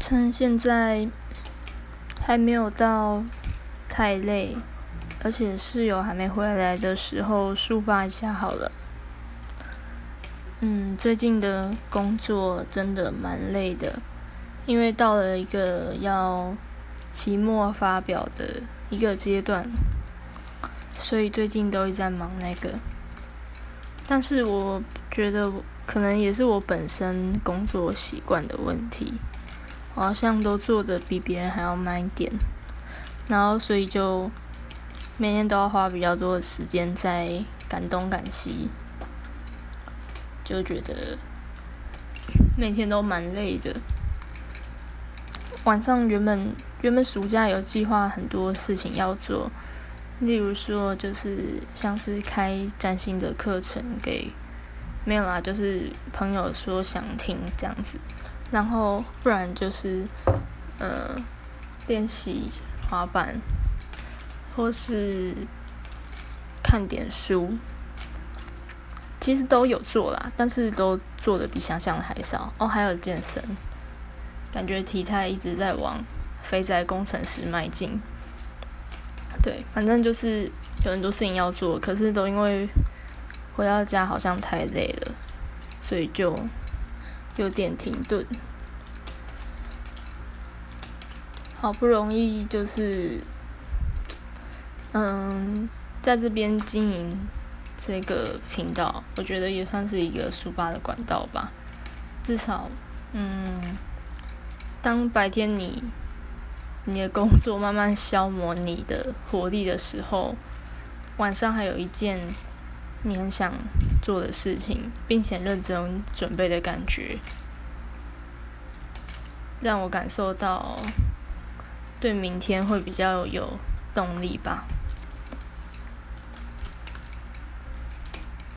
趁现在还没有到太累，而且室友还没回来的时候，抒发一下好了。嗯，最近的工作真的蛮累的，因为到了一个要期末发表的一个阶段，所以最近都一直在忙那个。但是我觉得可能也是我本身工作习惯的问题。好像都做的比别人还要慢一点，然后所以就每天都要花比较多的时间在赶东赶西，就觉得每天都蛮累的。晚上原本原本暑假有计划很多事情要做，例如说就是像是开占星的课程给没有啦，就是朋友说想听这样子。然后不然就是，呃，练习滑板，或是看点书，其实都有做啦，但是都做的比想象的还少。哦，还有健身，感觉体态一直在往肥宅工程师迈进。对，反正就是有很多事情要做，可是都因为回到家好像太累了，所以就。有点停顿，好不容易就是，嗯，在这边经营这个频道，我觉得也算是一个书吧的管道吧。至少，嗯，当白天你你的工作慢慢消磨你的活力的时候，晚上还有一件。你很想做的事情，并且认真准备的感觉，让我感受到对明天会比较有动力吧。